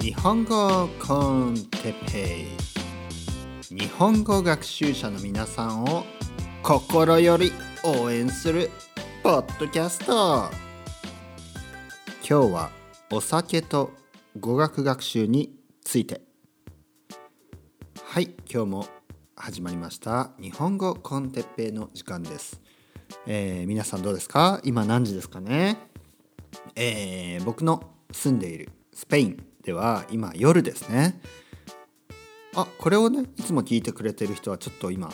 日本語コンテペイ。日本語学習者の皆さんを心より応援するポッドキャスト。今日はお酒と語学学習について。はい今日も始まりました。日本語コンテッペイの時間です、えー皆さんどうですか？今何時ですかね？えー僕の住んでいるスペインでは今夜ですね。あこれをねいつも聞いてくれてる人はちょっと今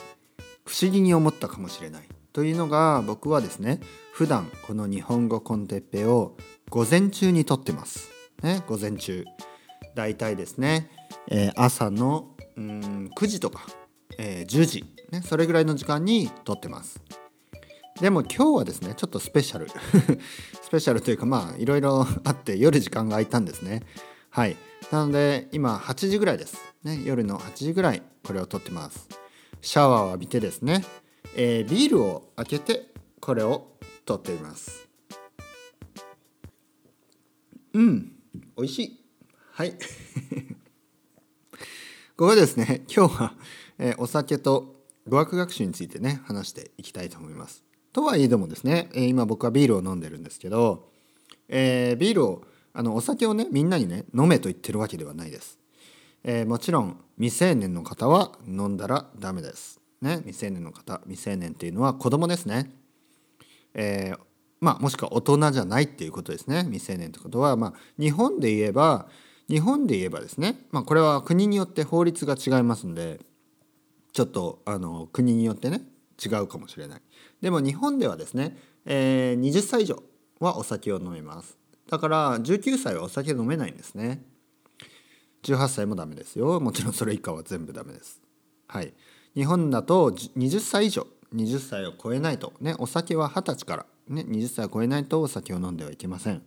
不思議に思ったかもしれないというのが僕はですね普段この日本語コンテッペを午前中に撮ってます。ね午前中。だいたいですね、えー朝のうん9時とか、えー10時、ね、それぐらいの時間に撮ってます。でも今日はですねちょっとスペシャル。スペシャルというかまあいろいろあって夜時間が空いたんですね。はい。なので今8時ぐらいです、ね、夜の8時ぐらいこれを撮ってます。シャワーを浴びてですね、えービールを開けてこれを撮っています。うん。美味しい。はい。ここでですね今日は、えーお酒と語学学習についてね話していきたいと思います。とはいえどもですね、え今僕はビールを飲んでるんですけど、えービールをあのお酒をねみんなにね飲めと言ってるわけではないです、えーもちろん未成年の方は飲んだらダメです。ね未成年の方未成年っていうのは子供ですね。えーまあもしくは大人じゃないっていうことですね。未成年ってことはまあ日本で言えば日本で言えばですねまあこれは国によって法律が違いますんでちょっとあの国によってね違うかもしれない。でも日本ではですね、えー20歳以上はお酒を飲めます。だから19歳はお酒飲めないんですね。18歳もダメですよ。もちろんそれ以下は全部ダメです。はい。日本だと20歳以上20歳を超えないとねお酒は20歳からね20歳を超えないとお酒を飲んではいけません。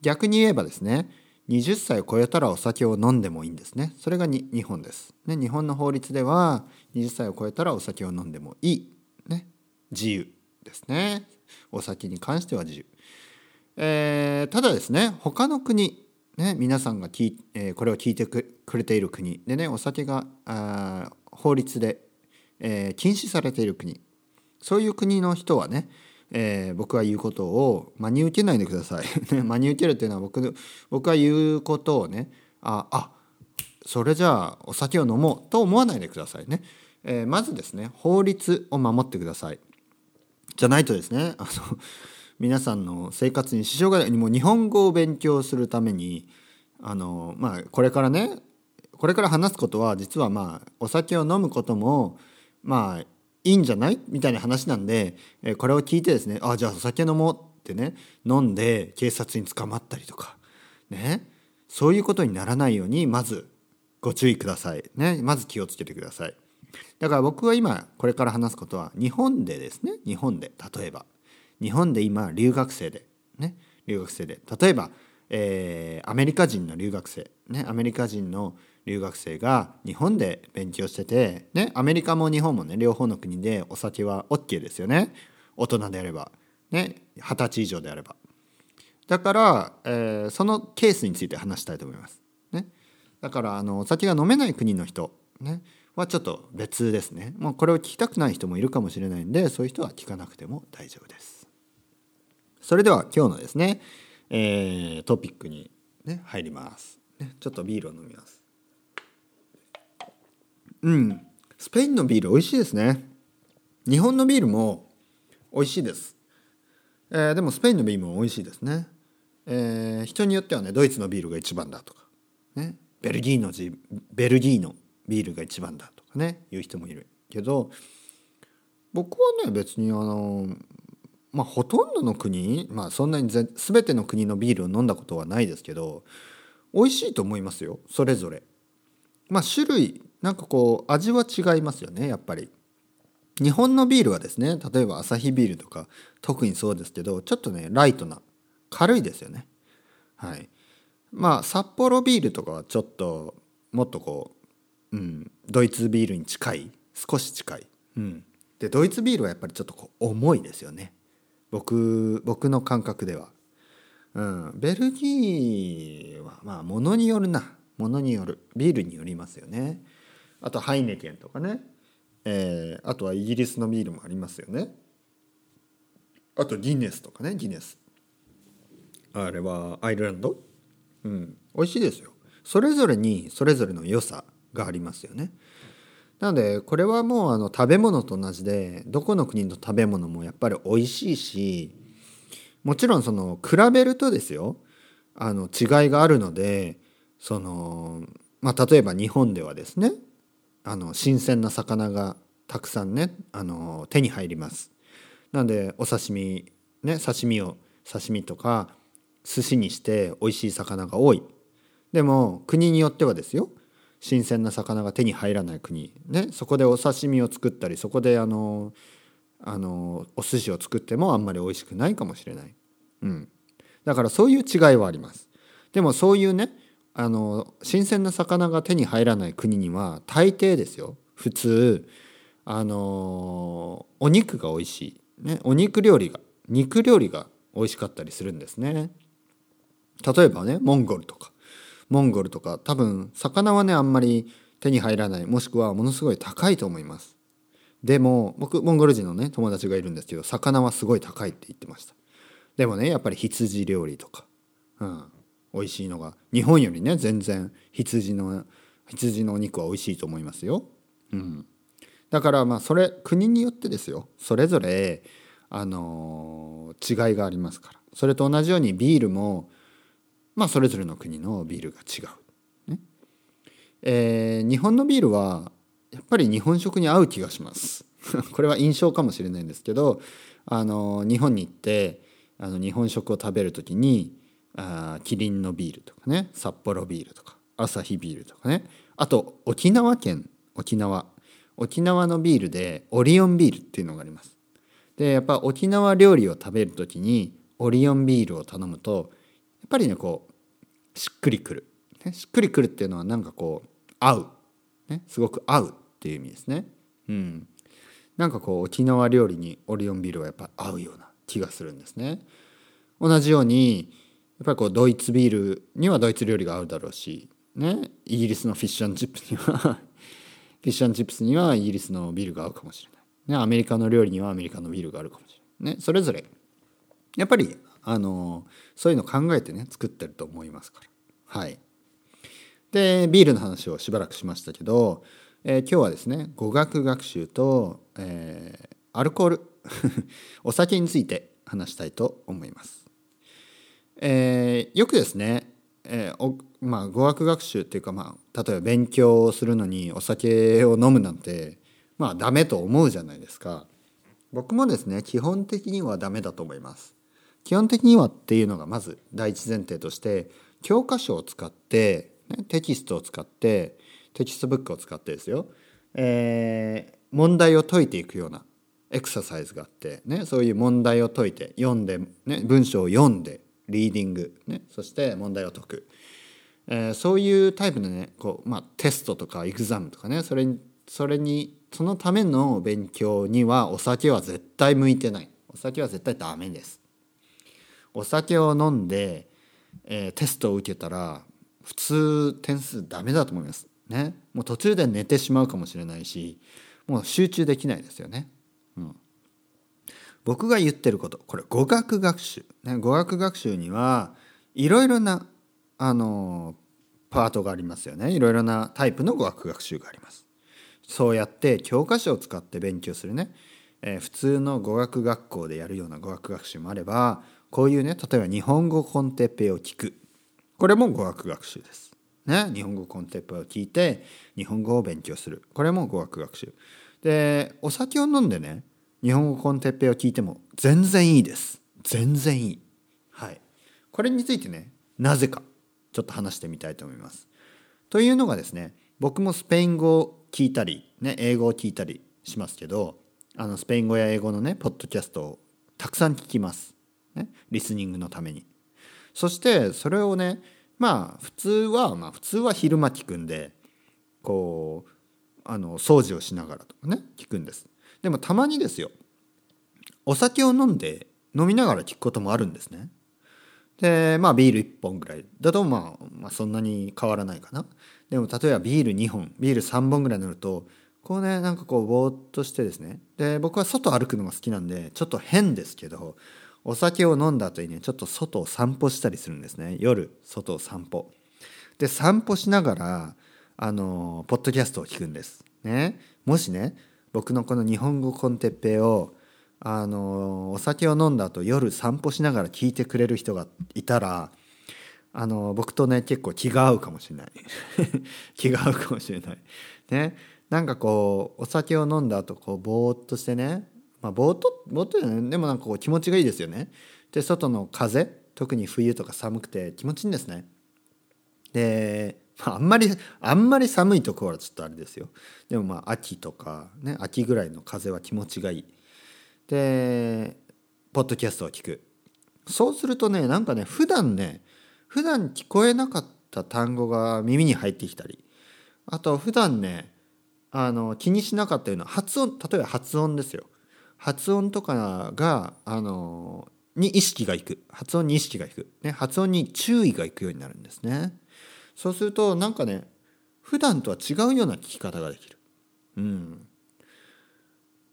逆に言えばですね20歳を超えたらお酒を飲んでもいいんですね。それが日本です、ね、日本の法律では20歳を超えたらお酒を飲んでもいい、ね、自由ですね。お酒に関しては自由、えーただですね他の国ね、皆さんが聞、えーこれを聞いてくれている国。でねお酒があ法律で、えー禁止されている国。そういう国の人はね、えー僕が言うことを真に受けないでください。ね真に受けるっていうのは僕の僕が言うことをねああそれじゃあお酒を飲もうと思わないでくださいね。えーまずですね法律を守ってください。じゃないとですねあの皆さんの生活に支障がないもう日本語を勉強するためにあのまあこれからねこれから話すことは実はまあお酒を飲むこともまあいいんじゃない？みたいな話なんで、えこれを聞いてですねあじゃあお酒飲もうってね飲んで警察に捕まったりとかねそういうことにならないようにまずご注意ください。ねまず気をつけてください。だから僕は今これから話すことは日本でですね日本で例えば日本で今留学生でね留学生で例えば、えーアメリカ人の留学生ねアメリカ人の留学生が日本で勉強しててねアメリカも日本もね両方の国でお酒は OK ですよね大人であればね二十歳以上であればだから、えーそのケースについて話したいと思います。ね、だからあのお酒が飲めない国の人、ね、はちょっと別ですね。もうこれを聞きたくない人もいるかもしれないんでそういう人は聞かなくても大丈夫です。それでは今日のですね、えートピックに、ね、入ります、ね。ちょっとビールを飲みます。うんスペインのビール美味しいですね。日本のビールも美味しいです。えーでもスペインのビールも美味しいですね、えー人によってはねドイツのビールが一番だとか、ね、ベルギーのジベルギーのビールが一番だとかねいう人もいるけど僕はね別にあのまあほとんどの国まあそんなに全ての国のビールを飲んだことはないですけど美味しいと思いますよそれぞれ。まあ種類なんかこう味は違いますよねやっぱり。日本のビールはですね例えばアサヒビールとか特にそうですけどちょっとねライトな軽いですよね。はい。まあ札幌ビールとかはちょっともっとこう、うん、ドイツビールに近い少し近い、うん、でドイツビールはやっぱりちょっとこう重いですよね。僕僕の感覚では。うん、ベルギーは、ままあ物によるな。物による。ビールによりますよね。あとハイネケンとかね、えー、あとはイギリスのビールもありますよね。あとギネスとかねギネス。あれはアイルランド？うん。美味しいですよ。それぞれにそれぞれの良さがありますよね。なのでこれはもうあの食べ物と同じでどこの国の食べ物もやっぱり美味しいしもちろんその比べるとですよ。あの違いがあるのでそのまあ例えば日本ではですね。あの新鮮な魚がたくさんねあの手に入ります。なのでお刺身ね刺身を刺身とか寿司にして美味しい魚が多い。でも国によってはですよ。新鮮な魚が手に入らない国、ね、そこでお刺身を作ったりそこであのあのお寿司を作ってもあんまり美味しくないかもしれない、うん、だからそういう違いはあります。でもそういうねあの新鮮な魚が手に入らない国には大抵ですよ。普通あのお肉が美味しい、ね、お肉料理が肉料理が美味しかったりするんですね。例えばねモンゴルとか。モンゴルとか多分魚はねあんまり手に入らない。もしくはものすごい高いと思います。でも僕モンゴル人のね友達がいるんですけど魚はすごい高いって言ってました。でもねやっぱり羊料理とか、うん、美味しいのが日本よりね全然羊の羊のお肉は美味しいと思いますよ、うん、だからまあそれ国によってですよ。それぞれあの、違いがありますから。それと同じようにビールもまあそれぞれの国のビールが違う。ね。えー、日本のビールはやっぱり日本食に合う気がします。これは印象かもしれないんですけどあの日本に行ってあの日本食を食べる時にあキリンのビールとかね札幌ビールとかアサヒビールとかねあと沖縄県沖縄沖縄のビールでオリオンビールっていうのがあります。でやっぱ沖縄料理を食べる時にオリオンビールを頼むとやっぱりねこうしっくりくる、ね、しっくりくるっていうのはなんかこう合う、ね、すごく合うっていう意味ですね。うん、なんかこう沖縄料理にオリオンビールはやっぱ合うような気がするんですね。同じようにっぱりこうドイツビールにはドイツ料理が合うだろうし、ね、イギリスのフィッシュチップには フィッシュチップスにはイギリスのビールが合うかもしれない、ね、アメリカの料理にはアメリカのビールがあるかもしれない、ね、それぞれ。やっぱりあのそういうの考えてね作ってると思いますから。はい。でビールの話をしばらくしましたけど、えー、今日はですね語学学習と、えー、アルコール。お酒について話したいと思います、えー、よくですね、えーまあ、語学学習っていうか、まあ、例えば勉強をするのにお酒を飲むなんてまあダメと思うじゃないですか。僕もですね基本的にはダメだと思います。基本的にはっていうのがまず第一前提として教科書を使って、ね、テキストを使ってテキストブックを使ってですよ、えー、問題を解いていくようなエクササイズがあって、ね、そういう問題を解いて読んで、ね、文章を読んでリーディング、ね、そして問題を解く、えー、そういうタイプのねこう、まあ、テストとかエグザムとかね。それにそれにそのための勉強にはお酒は絶対向いてない。お酒は絶対ダメです。お酒を飲んで、えー、テストを受けたら普通点数ダメだと思います。ね、もう途中で寝てしまうかもしれないしもう集中できないですよね。僕が言ってることこれ語学学習、ね、語学学習にはいろいろなあのパートがありますよねいろいろなタイプの語学学習があります。そうやって教科書を使って勉強するね、えー、普通の語学学校でやるような語学学習もあればこういうね例えば日本語コンテッペを聞くこれも語学学習です。ね、日本語コンテッペを聞いて日本語を勉強するこれも語学学習。でお酒を飲んでね日本語コンテッペイを聞いても全然いいです。全然いい。はい。これについてねなぜかちょっと話してみたいと思います。というのがですね僕もスペイン語を聞いたり、ね、英語を聞いたりしますけどあのスペイン語や英語のねポッドキャストをたくさん聞きます。ね、リスニングのために。そしてそれをねまあ普通はまあ普通は昼間聞くんでこうあの掃除をしながらとかね聞くんです。でもたまにですよ。お酒を飲んで飲みながら聞くこともあるんですね。でまあビール1本ぐらいだと、まあ、まあそんなに変わらないかな。でも例えばビール2本ビール3本ぐらい乗るとこうねなんかこうぼーっとしてですね。で僕は外歩くのが好きなんでちょっと変ですけどお酒を飲んだ後にねちょっと外を散歩したりするんですね。夜外を散歩。で散歩しながらあのポッドキャストを聞くんです。ね。もしね僕のこの日本語コンテッペイをあのお酒を飲んだ後夜散歩しながら聞いてくれる人がいたらあの僕とね結構気が合うかもしれない。気が合うかもしれない。ね。なんかこうお酒を飲んだ後こうぼーっとしてねまあぼーっとぼーっとじゃない。でもなんかこう気持ちがいいですよね。で外の風特に冬とか寒くて気持ちいいんですね。で、あ、んまりあんまり寒いところはちょっとあれですよ。でもまあ秋とかね秋ぐらいの風は気持ちがいい。でポッドキャストを聞く。そうするとねなんかね普段ね普段聞こえなかった単語が耳に入ってきたり。あと普段ねあの気にしなかったような発音例えば発音ですよ。発音とかがあのに意識がいく。発音に意識がいく、ね、発音に注意がいくようになるんですね。そうするとなんかね普段とは違うような聞き方ができるうん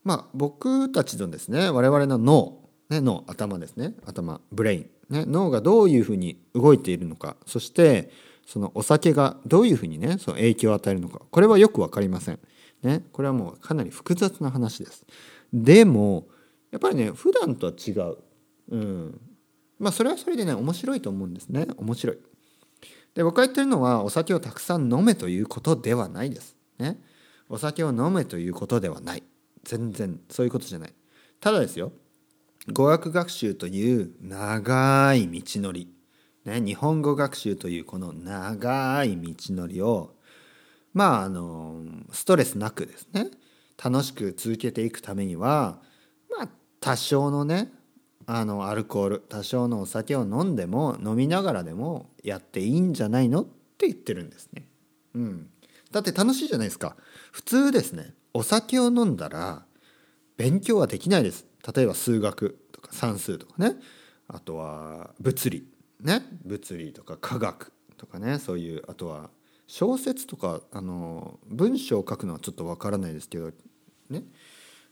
まあ僕たちのですね我々の脳、ね、脳頭ですね頭ブレイン、ね、脳がどういうふうに動いているのかそしてそのお酒がどういうふうにねその影響を与えるのかこれはよく分かりません。ね、これはもうかなり複雑な話です。でもやっぱりね普段とは違う。うん、まあそれはそれでね面白いと思うんですね面白い。で僕が言ってるのはお酒をたくさん飲めということではないです。ね、お酒を飲めということではない。全然そういうことじゃない。ただですよ語学学習という長い道のりね、日本語学習というこの長い道のりをまああのストレスなくですね楽しく続けていくためにはまあ多少のねあのアルコール多少のお酒を飲んでも飲みながらでもやっていいんじゃないのって言ってるんですね。うん、だって楽しいじゃないですか。普通ですねお酒を飲んだら勉強はできないです。例えば数学とか算数とかねあとは物理ね物理とか科学とかねそういうあとは小説とかあの文章を書くのはちょっとわからないですけどね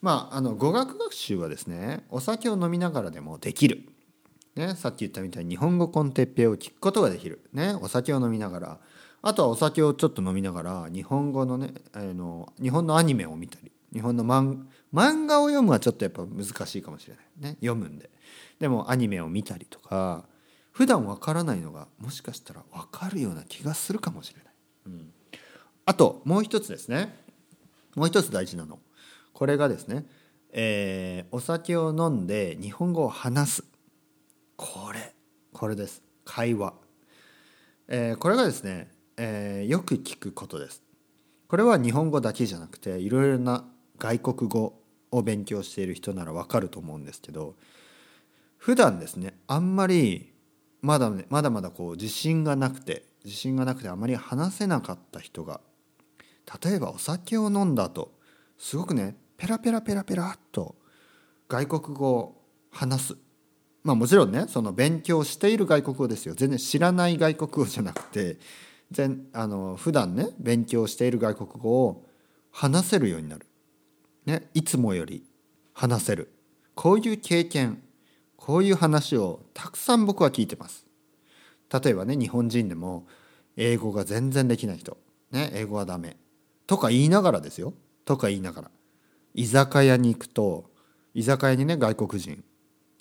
まああの語学学習はですねお酒を飲みながらでもできる。ね、さっき言ったみたいに日本語コンテッペを聞くことができる、ね、お酒を飲みながら。あとはお酒をちょっと飲みながら日本語のねあの日本のアニメを見たり。日本の漫画を読むはちょっとやっぱ難しいかもしれない。ね読むんで。でもアニメを見たりとか普段わからないのがもしかしたらわかるような気がするかもしれない。うん、あともう一つですね。もう一つ大事なの。これがですね、えー、お酒を飲んで日本語を話す。これこれです。会話、えー、これがですね、えー、よく聞くことです。これは日本語だけじゃなくていろいろな外国語を勉強している人ならわかると思うんですけど普段ですねあんまりまだねまだまだこう自信がなくて自信がなくてあまり話せなかった人が例えばお酒を飲んだ後すごくねペラペラペラペラっと外国語を話す。まあもちろんねその勉強している外国語ですよ。全然知らない外国語じゃなくて全あの普段ね勉強している外国語を話せるようになる、ね、いつもより話せる。こういう経験こういう話をたくさん僕は聞いてます。例えばね日本人でも英語が全然できない人、ね、英語はダメ。とか言いながらですよ。とか言いながら。居酒屋に行くと居酒屋にね外国人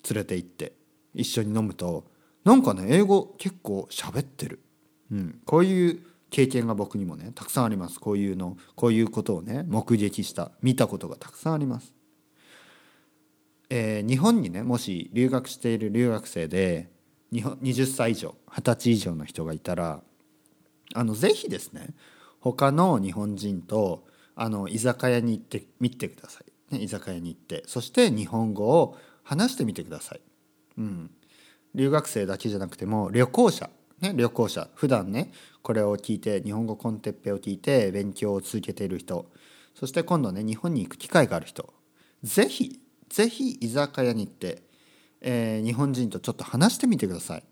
連れて行って一緒に飲むとなんかね英語結構喋ってる、うん、こういう経験が僕にもねたくさんあります。こういうのこういうことをね目撃した見たことがたくさんあります。えー、日本にねもし留学している留学生で20歳以上20歳以上の人がいたらあのぜひですね他の日本人とあの居酒屋に行ってみてください、ね、居酒屋に行って。そして日本語を話してみてください、うん、留学生だけじゃなくても旅行者、ね、旅行者。普段ねこれを聞いて日本語コンテッペを聞いて勉強を続けている人。そして今度ね日本に行く機会がある人。ぜひぜひ居酒屋に行って、えー、日本人とちょっと話してみてください。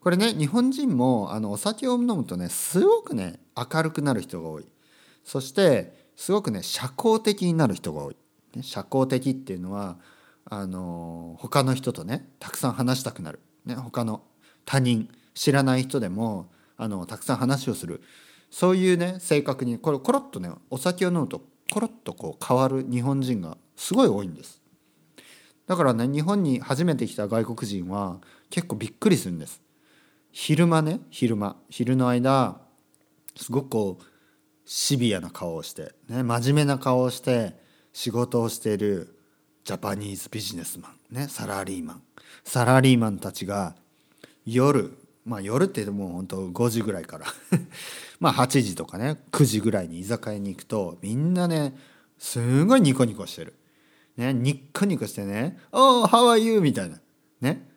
これね日本人もあのお酒を飲むとねすごくね明るくなる人が多い。そしてすごくね社交的になる人が多い、ね、社交的っていうのはあの他の人とねたくさん話したくなる、ね、他の他人知らない人でもあのたくさん話をする。そういうね性格にこれコロッとねお酒を飲むとコロッとこう変わる日本人がすごい多いんです。だからね日本に初めて来た外国人は結構びっくりするんです。昼間ね昼間。昼の間すごくこうシビアな顔をして、ね、真面目な顔をして仕事をしているジャパニーズビジネスマン、ね、サラリーマンサラリーマンたちが夜まあ夜って言っても本当5時ぐらいから まあ8時とかね9時ぐらいに居酒屋に行くとみんなねすごいニコニコしてる。ね、ニッコニコしてね「おお how are you?」みたいな「ね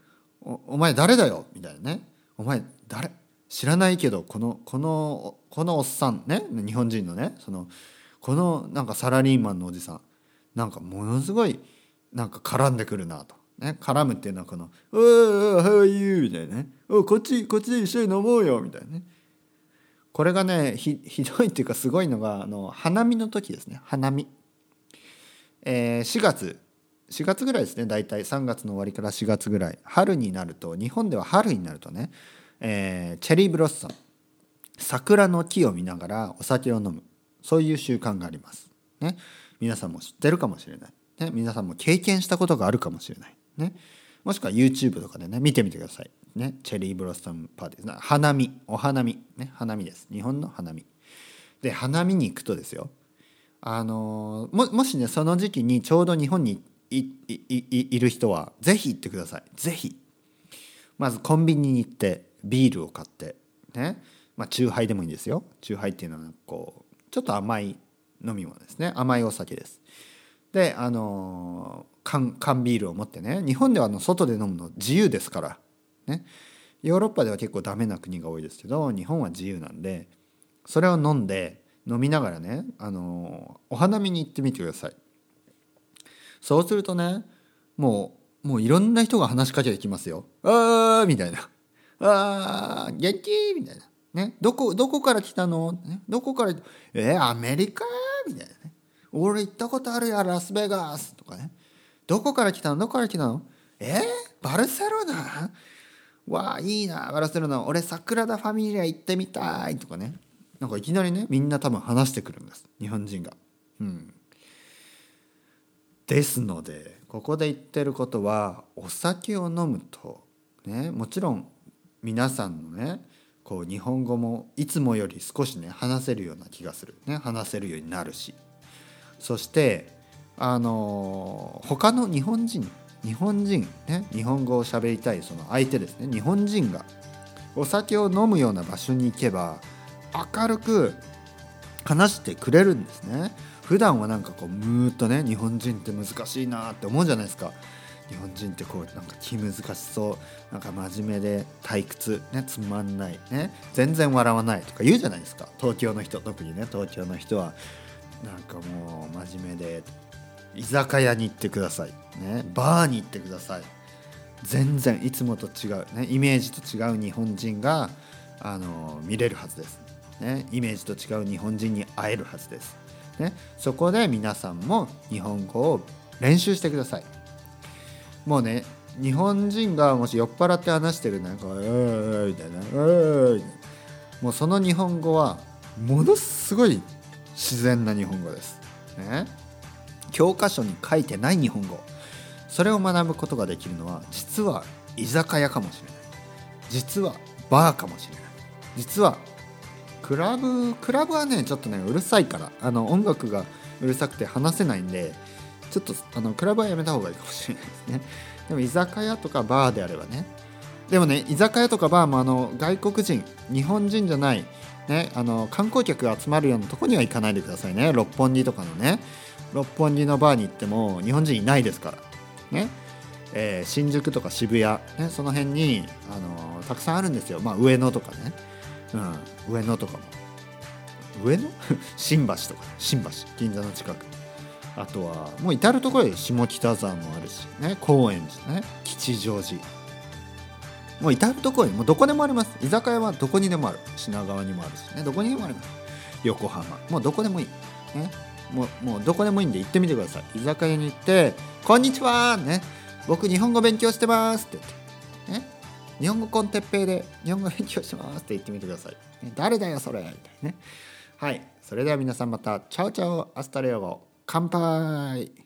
お前誰だよ?」みたいなね「お前誰？知らないけどこのこのこのおっさんね日本人のねそのこのなんかサラリーマンのおじさんなんかものすごいなんか絡んでくるなと。ね、絡むっていうのはこの「おお how are you?」みたいなね「おこっちこっちで一緒に飲もうよ」みたいなねこれがねひひどいっていうかすごいのがあの花見の時ですね花見。えー、4月4月ぐらいですね大体3月の終わりから4月ぐらい春になると日本では春になるとね、えー、チェリーブロッサム桜の木を見ながらお酒を飲む。そういう習慣があります。ね、皆さんも知ってるかもしれない、ね、皆さんも経験したことがあるかもしれない、ね、もしくは YouTube とかでね見てみてください、ね、チェリーブロッサムパーティー花見。お花見、ね、花見です。日本の花見。で花見に行くとですよ。あのももしねその時期にちょうど日本にいる人はぜひ行ってください。ぜひ。まずコンビニに行ってビールを買ってね。まあチューハイでもいいんですよ。チューハイっていうのはこうちょっと甘い飲み物ですね。甘いお酒です。であの缶缶ビールを持ってね。日本ではあの外で飲むの自由ですから。ね。ヨーロッパでは結構ダメな国が多いですけど日本は自由なんでそれを飲んで飲みながらねあのお花見に行ってみてください。そうするとねもうもういろんな人が話しかけてきますよ「あー」みたいな「あー元気?」みたいな「ね、どこどこから来たの、ね、どこからえー、アメリカ?」みたいなね「俺行ったことあるやラスベガス」とかね「どこから来たの？どこから来たのえ？ー、バルセロナわあいいなバルセロナ。俺サクラダ・ファミリア行ってみたい」とかね。なんかいきなりねみんな多分話してくるんです。日本人が。うん、ですのでここで言ってることはお酒を飲むとね。もちろん皆さんのねこう日本語もいつもより少しね話せるような気がする、ね、話せるようになるし。そしてあの他の日本人日本人ね日本語を喋りたいその相手ですね日本人がお酒を飲むような場所に行けば明るく話してくれるんですね。普段はなんかこうムーっとね日本人って難しいなって思うじゃないですか。日本人ってこうなんか気難しそうなんか真面目で退屈ねつまんないね全然笑わないとか言うじゃないですか。東京の人特にね東京の人はなんかもう真面目で居酒屋に行ってくださいねバーに行ってください。全然いつもと違うねイメージと違う日本人があの見れるはずです。ね、イメージと違う日本人に会えるはずです、ね、そこで皆さんも日本語を練習してください。もうね日本人がもし酔っ払って話してるなんか「うーみたいな「うーもうその日本語はものすごい自然な日本語です、ね、教科書に書いてない日本語。それを学ぶことができるのは実は居酒屋かもしれない。実はバーかもしれない。実はクラブクラブはねちょっとねうるさいからあの音楽がうるさくて話せないんでちょっとあのクラブはやめた方がいいかもしれないですね。でも居酒屋とかバーであればね。でもね居酒屋とかバーもあの外国人日本人じゃないね、あの観光客が集まるようなとこには行かないでくださいね。六本木とかのね。六本木のバーに行っても日本人いないですから。ね、えー、新宿とか渋谷、ね、その辺に、あのたくさんあるんですよ、まあ、上野とかね。うん、上野とかも。上野？新橋とか。新橋。銀座の近く。あとはもう至る所で下北沢もあるしね高円寺ね吉祥寺。もう至る所にもうどこでもあります。居酒屋はどこにでもある。品川にもあるしねどこにでもあります。横浜。もうどこでもいい、ね、もうもうどこでもいいんで行ってみてください。居酒屋に行って「こんにちは」ね「僕日本語勉強してます」って言って。ね。日本語 con テッペイで日本語勉強しますって言ってみてください、ね、誰だよそれ。みたいなね。はい。それでは皆さんまた。 Chao chao。 Hasta luego 乾杯。